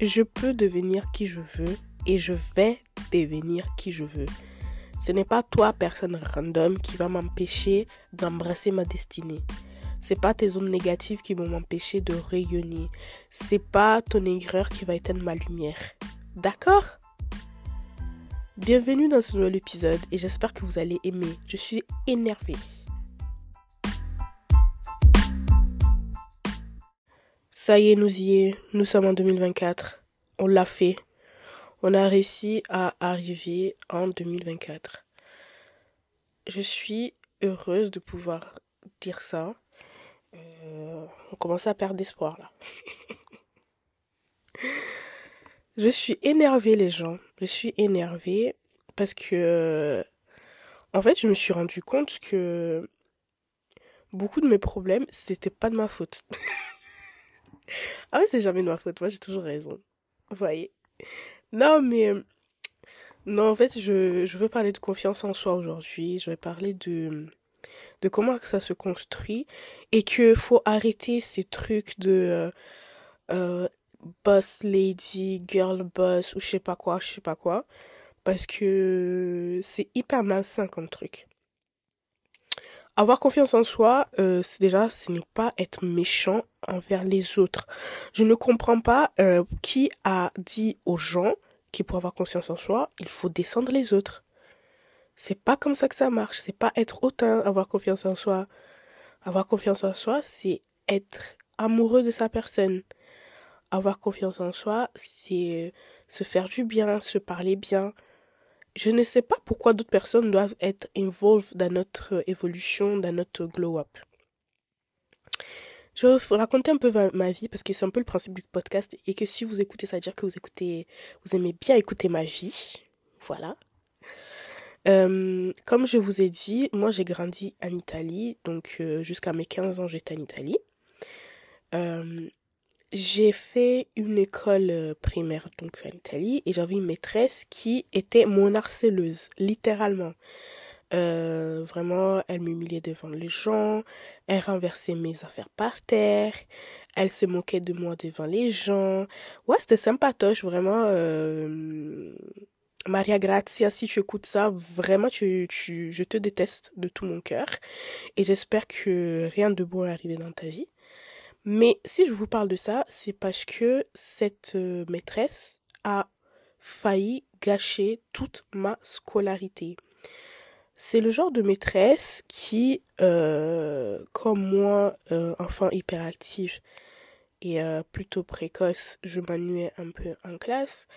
je peux devenir qui je veux et je vais devenir qui je veux. Ce n'est pas toi, personne random, qui va m'empêcher d'embrasser ma destinée. C'est pas tes zones négatives qui vont m'empêcher de rayonner. C'est pas ton aigreur qui va éteindre ma lumière. D'accord? Bienvenue dans ce nouvel épisode et j'espère que vous allez aimer. Je suis énervée. Ça y est, nous y est. Nous sommes en 2024. On l'a fait. On a réussi à arriver en 2024. Je suis heureuse de pouvoir dire ça. Euh, on commence à perdre espoir là. je suis énervée les gens. Je suis énervée parce que en fait je me suis rendu compte que beaucoup de mes problèmes c'était pas de ma faute. ah ouais, c'est jamais de ma faute. Moi, j'ai toujours raison. Vous voyez Non, mais... Non, en fait, je, je veux parler de confiance en soi aujourd'hui. Je vais parler de, de comment ça se construit. Et que faut arrêter ces trucs de... Euh, boss lady, girl boss, ou je sais pas quoi, je sais pas quoi. Parce que c'est hyper malsain comme truc. Avoir confiance en soi, euh, déjà, ce n'est pas être méchant envers les autres. Je ne comprends pas euh, qui a dit aux gens qui pour avoir confiance en soi, il faut descendre les autres. C'est pas comme ça que ça marche. C'est pas être hautain, avoir confiance en soi. Avoir confiance en soi, c'est être amoureux de sa personne. Avoir confiance en soi, c'est se faire du bien, se parler bien, je ne sais pas pourquoi d'autres personnes doivent être involved dans notre évolution, dans notre glow-up. Je vais vous raconter un peu ma vie parce que c'est un peu le principe du podcast et que si vous écoutez, ça veut dire que vous écoutez, vous aimez bien écouter ma vie. Voilà. Euh, comme je vous ai dit, moi j'ai grandi en Italie, donc euh, jusqu'à mes 15 ans j'étais en Italie. Euh, j'ai fait une école euh, primaire donc en Italie et j'avais une maîtresse qui était mon harceleuse, littéralement. Euh, vraiment, elle m'humiliait devant les gens, elle renversait mes affaires par terre, elle se moquait de moi devant les gens. Ouais, c'était sympatoche, vraiment. Euh... Maria Grazia, si tu écoutes ça, vraiment, tu, tu, je te déteste de tout mon cœur. Et j'espère que rien de bon est arrivé dans ta vie. Mais si je vous parle de ça, c'est parce que cette euh, maîtresse a failli gâcher toute ma scolarité. C'est le genre de maîtresse qui, euh, comme moi, euh, enfant hyperactif et plutôt précoce, je m'ennuyais un peu en classe,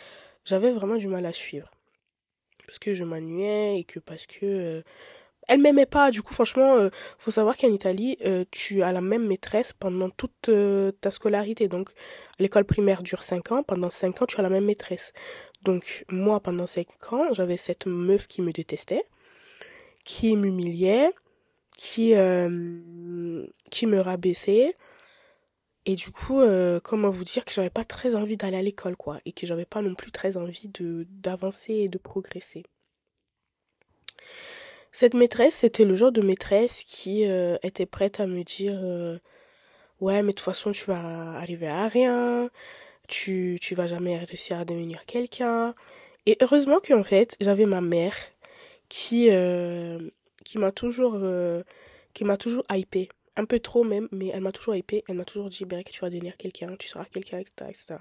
j'avais vraiment du mal à suivre. Parce que je m'ennuyais et que parce que elle m'aimait pas. Du coup, franchement, euh, faut savoir qu'en Italie, euh, tu as la même maîtresse pendant toute euh, ta scolarité. Donc, l'école primaire dure 5 ans. Pendant 5 ans, tu as la même maîtresse. Donc, moi, pendant 5 ans, j'avais cette meuf qui me détestait, qui m'humiliait, qui, qui me rabaissait. Et du coup, comment vous dire que j'avais pas très envie d'aller à l'école, quoi. Et que j'avais pas non plus très envie d'avancer et de progresser. Cette maîtresse, c'était le genre de maîtresse qui euh, était prête à me dire euh, Ouais, mais de toute façon, tu vas arriver à rien, tu, tu vas jamais réussir à devenir quelqu'un. Et heureusement qu'en fait, j'avais ma mère qui, euh, qui m'a toujours, qui toujours hypé. Un peu trop même, mais elle m'a toujours hypé. Elle m'a toujours dit que tu vas devenir quelqu'un, tu seras quelqu'un, etc.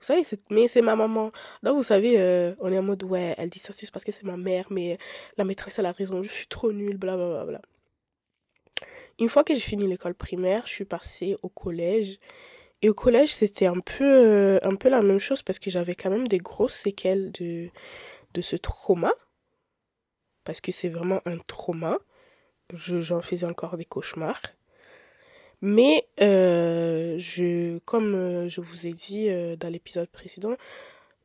Vous savez, mais c'est ma maman. Donc, vous savez, euh, on est en mode, ouais, elle dit ça juste parce que c'est ma mère, mais la maîtresse, elle a raison, je suis trop nulle, blablabla. Bla, bla. Une fois que j'ai fini l'école primaire, je suis passée au collège. Et au collège, c'était un peu, euh, un peu la même chose parce que j'avais quand même des grosses séquelles de, de ce trauma. Parce que c'est vraiment un trauma. J'en faisais encore des cauchemars. Mais euh, je, comme euh, je vous ai dit euh, dans l'épisode précédent,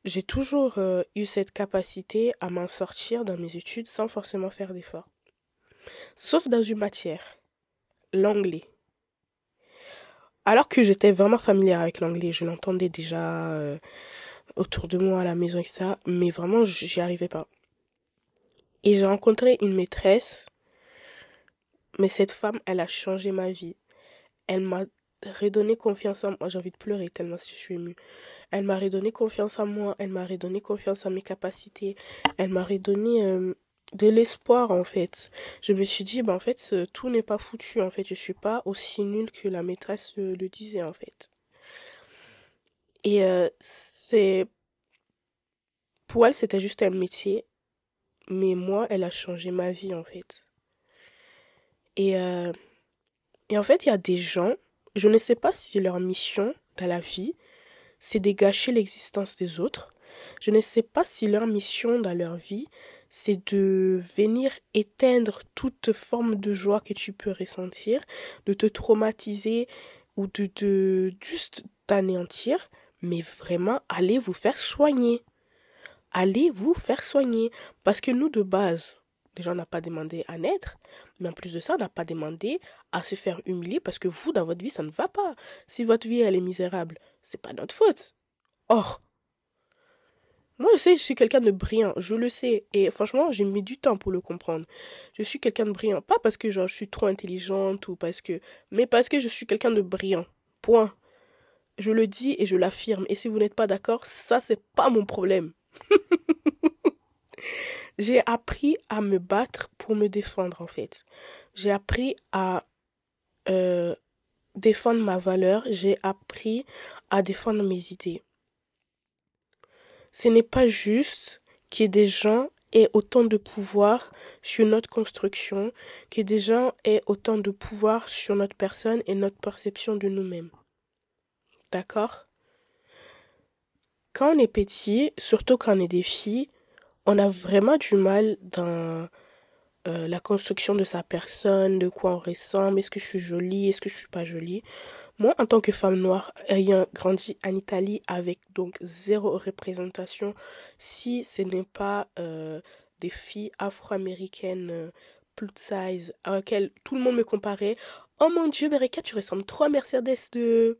j'ai toujours eu cette capacité à m'en sortir dans mes études sans forcément faire d'efforts. Sauf dans une matière, l'anglais. Alors que j'étais vraiment familière avec l'anglais, je l'entendais déjà autour de moi à la maison, etc. Mais vraiment, j'y arrivais pas. Et j'ai rencontré une maîtresse, mais cette femme, elle a changé ma vie elle m'a redonné confiance en moi. J'ai envie de pleurer tellement je suis émue. Elle m'a redonné confiance en moi. Elle m'a redonné confiance en mes capacités. Elle m'a redonné euh, de l'espoir en fait. Je me suis dit, bah, en fait, tout n'est pas foutu. En fait, je suis pas aussi nulle que la maîtresse euh, le disait en fait. Et euh, c'est pour elle, c'était juste un métier, mais moi, elle a changé ma vie en fait. Et et en fait, il y a des gens, je ne sais pas si leur mission dans la vie, c'est de gâcher l'existence des autres. Je ne sais pas si leur mission dans leur vie, c'est de venir éteindre toute forme de joie que tu peux ressentir, de te traumatiser ou de, de juste t'anéantir, mais vraiment allez vous faire soigner. Allez vous faire soigner. Parce que nous, de base, Déjà, on n'a pas demandé à naître, mais en plus de ça, on n'a pas demandé à se faire humilier parce que vous, dans votre vie, ça ne va pas. Si votre vie, elle est misérable, c'est pas notre faute. Or, moi, je sais, je suis quelqu'un de brillant, je le sais. Et franchement, j'ai mis du temps pour le comprendre. Je suis quelqu'un de brillant. Pas parce que genre, je suis trop intelligente ou parce que. Mais parce que je suis quelqu'un de brillant. Point. Je le dis et je l'affirme. Et si vous n'êtes pas d'accord, ça, c'est pas mon problème. J'ai appris à me battre pour me défendre en fait. J'ai appris à euh, défendre ma valeur. J'ai appris à défendre mes idées. Ce n'est pas juste qu'il y ait des gens aient autant de pouvoir sur notre construction, que des gens aient autant de pouvoir sur notre personne et notre perception de nous-mêmes. D'accord? Quand on est petit, surtout quand on est des filles, on a vraiment du mal dans euh, la construction de sa personne, de quoi on ressemble, est-ce que je suis jolie, est-ce que je suis pas jolie. Moi, en tant que femme noire, ayant grandi en Italie avec donc zéro représentation, si ce n'est pas euh, des filles afro-américaines euh, plus size à laquelle tout le monde me comparait, oh mon dieu, Bereka, tu ressembles trop à Mercedes de,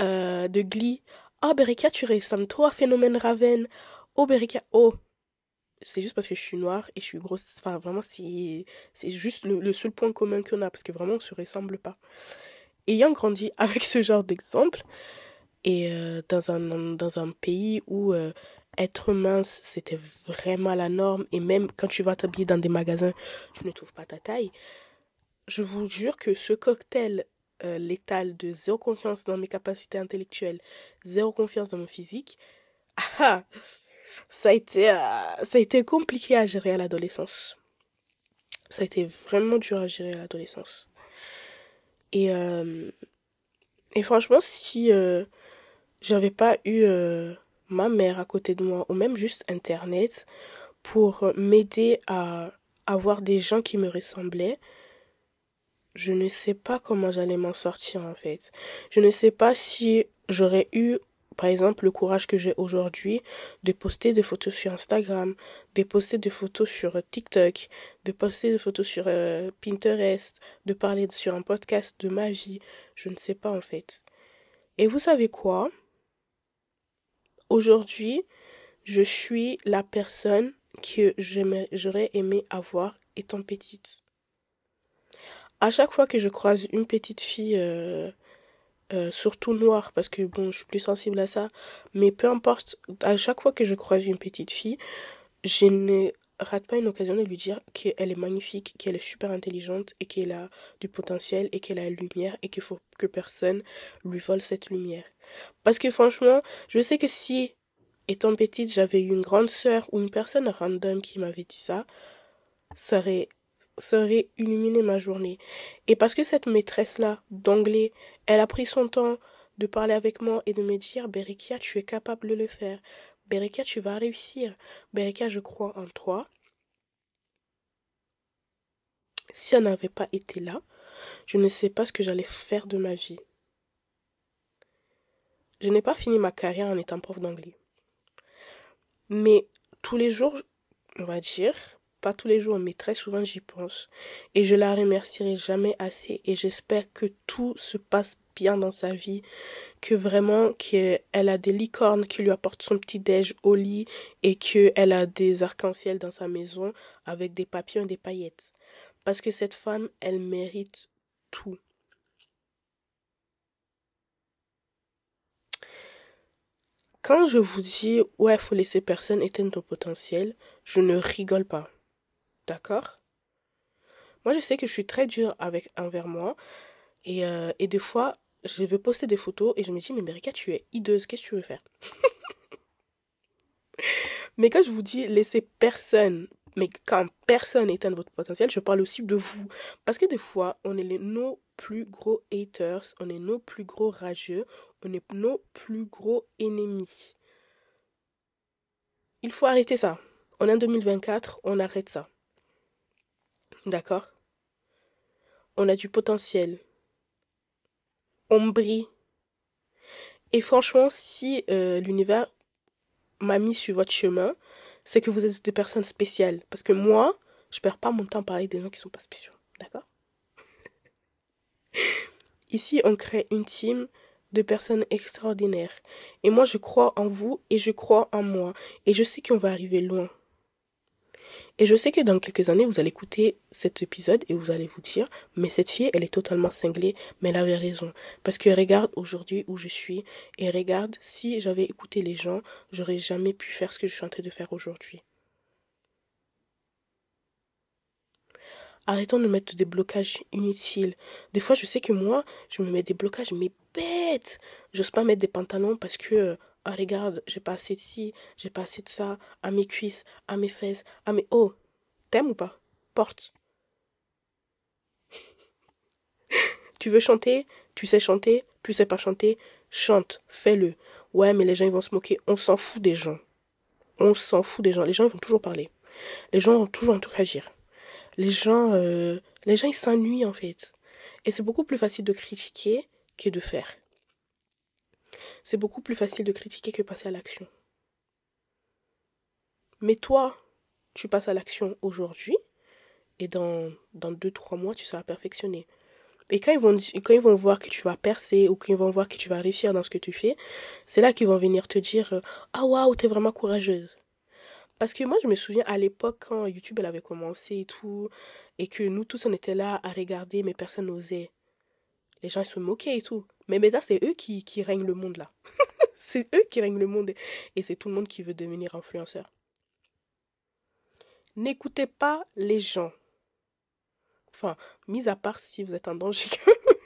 de Glee. Oh, Bereka, tu ressembles trop à Phénomène Raven. Oh, Berika, oh C'est juste parce que je suis noire et je suis grosse. Enfin, vraiment, c'est, c'est juste le, seul point commun qu'on a parce que vraiment, on se ressemble pas. Ayant grandi avec ce genre d'exemple et euh, dans, un, dans un pays où euh, être mince, c'était vraiment la norme et même quand tu vas t'habiller dans des magasins, tu ne trouves pas ta taille. Je vous jure que ce cocktail euh, létal de zéro confiance dans mes capacités intellectuelles, zéro confiance dans mon physique, ah, ça a été, euh, ça a été compliqué à gérer à l'adolescence. Ça a été vraiment dur à gérer à l'adolescence. Et, euh, et franchement, si euh, j'avais pas eu ma mère à côté de moi, ou même juste Internet, pour m'aider à avoir des gens qui me ressemblaient, je ne sais pas comment j'allais m'en sortir en fait. Je ne sais pas si j'aurais eu par exemple, le courage que j'ai aujourd'hui de poster des photos sur Instagram, de poster des photos sur TikTok, de poster des photos sur euh, Pinterest, de parler sur un podcast de ma vie, je ne sais pas en fait. Et vous savez quoi? Aujourd'hui, je suis la personne que j'aurais aimé avoir étant petite. À chaque fois que je croise une petite fille euh, euh, surtout noir parce que bon je suis plus sensible à ça mais peu importe à chaque fois que je croise une petite fille je ne rate pas une occasion de lui dire qu'elle est magnifique qu'elle est super intelligente et qu'elle a du potentiel et qu'elle a une lumière et qu'il faut que personne lui vole cette lumière parce que franchement je sais que si étant petite j'avais eu une grande sœur ou une personne random qui m'avait dit ça ça aurait ça aurait illuminé ma journée. Et parce que cette maîtresse-là, d'anglais, elle a pris son temps de parler avec moi et de me dire, Berikia, tu es capable de le faire. Berikia, tu vas réussir. Berikia, je crois en toi. Si elle n'avait pas été là, je ne sais pas ce que j'allais faire de ma vie. Je n'ai pas fini ma carrière en étant prof d'anglais. Mais tous les jours, on va dire, pas tous les jours, mais très souvent j'y pense. Et je la remercierai jamais assez. Et j'espère que tout se passe bien dans sa vie, que vraiment qu'elle a des licornes qui lui apportent son petit déj au lit et qu'elle a des arcs-en-ciel dans sa maison avec des papillons et des paillettes. Parce que cette femme, elle mérite tout. Quand je vous dis ouais, faut laisser personne éteindre ton potentiel, je ne rigole pas. D'accord Moi, je sais que je suis très dure avec, envers moi. Et, euh, des fois, je veux poster des photos et je me dis, mais Mérika, tu es hideuse, qu'est-ce que tu veux faire? Mais quand je vous dis laisser personne, mais quand personne éteint votre potentiel, je parle aussi de vous. Parce que des fois, on est nos plus gros haters, on est nos plus gros rageux, on est nos plus gros ennemis. Il faut arrêter ça. On est en 2024, on arrête ça. D'accord On a du potentiel. On brille. Et franchement, si euh, l'univers m'a mis sur votre chemin, c'est que vous êtes des personnes spéciales. Parce que moi, je perds pas mon temps à parler des gens qui sont pas spéciaux. D'accord? Ici, on crée une team de personnes extraordinaires. Et moi, je crois en vous et je crois en moi. Et je sais qu'on va arriver loin. Et je sais que dans quelques années, vous allez écouter cet épisode et vous allez vous dire, mais cette fille, elle est totalement cinglée, mais elle avait raison. Parce que regarde aujourd'hui où je suis et regarde, si j'avais écouté les gens, j'aurais jamais pu faire ce que je suis en train de faire aujourd'hui. Arrêtons de mettre des blocages inutiles. Des fois, je sais que moi, je me mets des blocages, mais bêtes. J'ose pas mettre des pantalons parce que ah, regarde, j'ai pas assez de ci, j'ai pas assez de ça, à mes cuisses, à mes fesses, à mes. Oh, t'aimes ou pas? Porte. tu veux chanter? Tu sais chanter? Tu sais pas chanter? Chante, fais-le. Ouais, mais les gens ils vont se moquer. On s'en fout des gens. On s'en fout des gens. Les gens ils vont toujours parler. Les gens vont toujours tout réagir. Les gens, euh, les gens ils s'ennuient en fait. Et c'est beaucoup plus facile de critiquer que de faire c'est beaucoup plus facile de critiquer que passer à l'action. Mais toi, tu passes à l'action aujourd'hui et dans, dans deux, trois mois, tu seras perfectionné. Et quand ils, vont, quand ils vont voir que tu vas percer ou qu'ils vont voir que tu vas réussir dans ce que tu fais, c'est là qu'ils vont venir te dire Ah waouh, t'es vraiment courageuse. Parce que moi, je me souviens à l'époque quand YouTube elle avait commencé et tout, et que nous tous on était là à regarder, mais personne n'osait. Les gens ils se moquaient et tout. Mais maintenant, c'est eux qui, qui règnent le monde là. c'est eux qui règnent le monde et c'est tout le monde qui veut devenir influenceur. N'écoutez pas les gens. Enfin, mis à part si vous êtes en danger.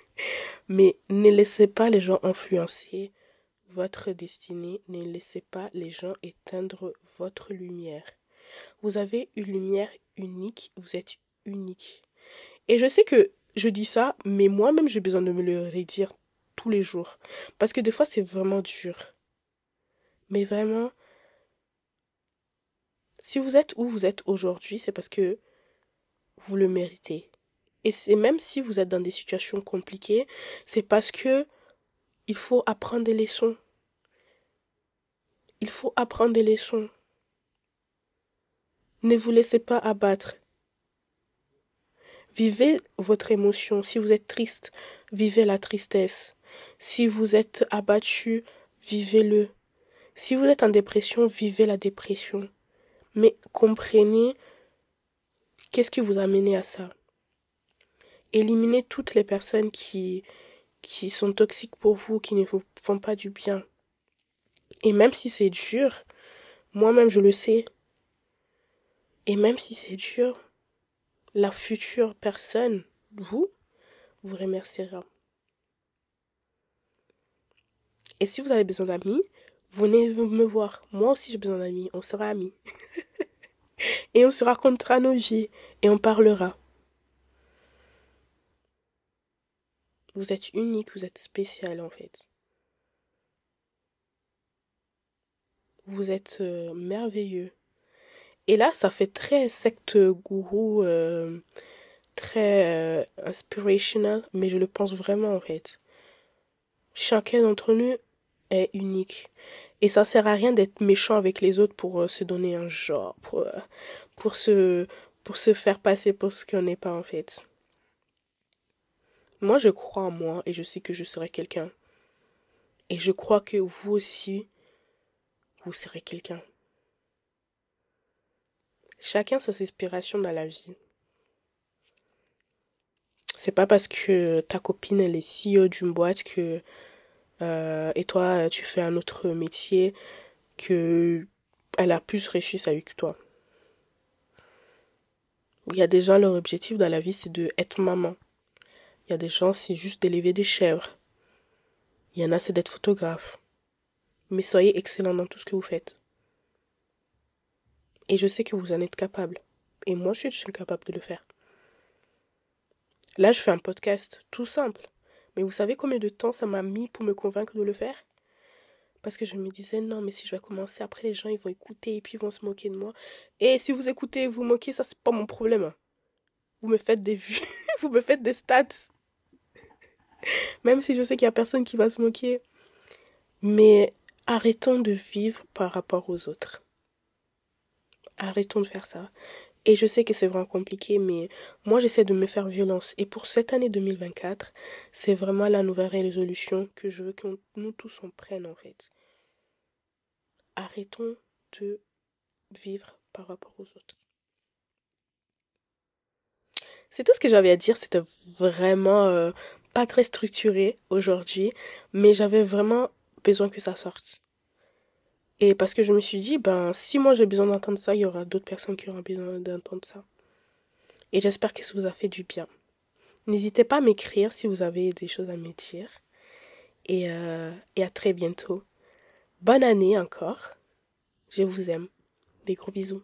Mais ne laissez pas les gens influencer votre destinée. Ne laissez pas les gens éteindre votre lumière. Vous avez une lumière unique. Vous êtes unique. Et je sais que je dis ça, mais moi-même j'ai besoin de me le redire tous les jours. Parce que des fois, c'est vraiment dur. Mais vraiment, si vous êtes où vous êtes aujourd'hui, c'est parce que vous le méritez. Et c'est même si vous êtes dans des situations compliquées, c'est parce que il faut apprendre des leçons. Il faut apprendre des leçons. Ne vous laissez pas abattre. Vivez votre émotion. Si vous êtes triste, vivez la tristesse. Si vous êtes abattu, vivez-le. Si vous êtes en dépression, vivez la dépression. Mais comprenez qu'est-ce qui vous a mené à ça. Éliminez toutes les personnes qui, qui sont toxiques pour vous, qui ne vous font pas du bien. Et même si c'est dur, moi-même je le sais. Et même si c'est dur, la future personne, vous, vous remerciera. Et si vous avez besoin d'amis, venez me voir. Moi aussi j'ai besoin d'amis. On sera amis. et on se racontera nos vies. Et on parlera. Vous êtes unique, vous êtes spécial en fait. Vous êtes euh, merveilleux. Et là, ça fait très secte gourou, euh, très euh, inspirational, mais je le pense vraiment en fait. Chacun d'entre nous est unique. Et ça sert à rien d'être méchant avec les autres pour euh, se donner un genre, pour, euh, pour, se, pour se faire passer pour ce qu'on n'est pas en fait. Moi, je crois en moi et je sais que je serai quelqu'un. Et je crois que vous aussi, vous serez quelqu'un. Chacun sa inspiration dans la vie. C'est pas parce que ta copine elle est CEO d'une boîte que euh, et toi, tu fais un autre métier que elle a plus réussi que toi. Il y a des gens, leur objectif dans la vie, c'est de être maman. Il y a des gens, c'est juste d'élever des chèvres. Il y en a, c'est d'être photographe. Mais soyez excellent dans tout ce que vous faites. Et je sais que vous en êtes capable. Et moi, je suis capable de le faire. Là, je fais un podcast tout simple. Mais vous savez combien de temps ça m'a mis pour me convaincre de le faire? Parce que je me disais, non, mais si je vais commencer, après les gens, ils vont écouter et puis ils vont se moquer de moi. Et si vous écoutez et vous moquez, ça, c'est pas mon problème. Vous me faites des vues, vous me faites des stats. Même si je sais qu'il y a personne qui va se moquer. Mais arrêtons de vivre par rapport aux autres. Arrêtons de faire ça. Et je sais que c'est vraiment compliqué, mais moi j'essaie de me faire violence. Et pour cette année 2024, c'est vraiment la nouvelle résolution que je veux que nous tous on prenne en fait. Arrêtons de vivre par rapport aux autres. C'est tout ce que j'avais à dire. C'était vraiment euh, pas très structuré aujourd'hui, mais j'avais vraiment besoin que ça sorte. Et parce que je me suis dit, ben, si moi j'ai besoin d'entendre ça, il y aura d'autres personnes qui auront besoin d'entendre ça. Et j'espère que ça vous a fait du bien. N'hésitez pas à m'écrire si vous avez des choses à me dire. Et, euh, et à très bientôt. Bonne année encore. Je vous aime. Des gros bisous.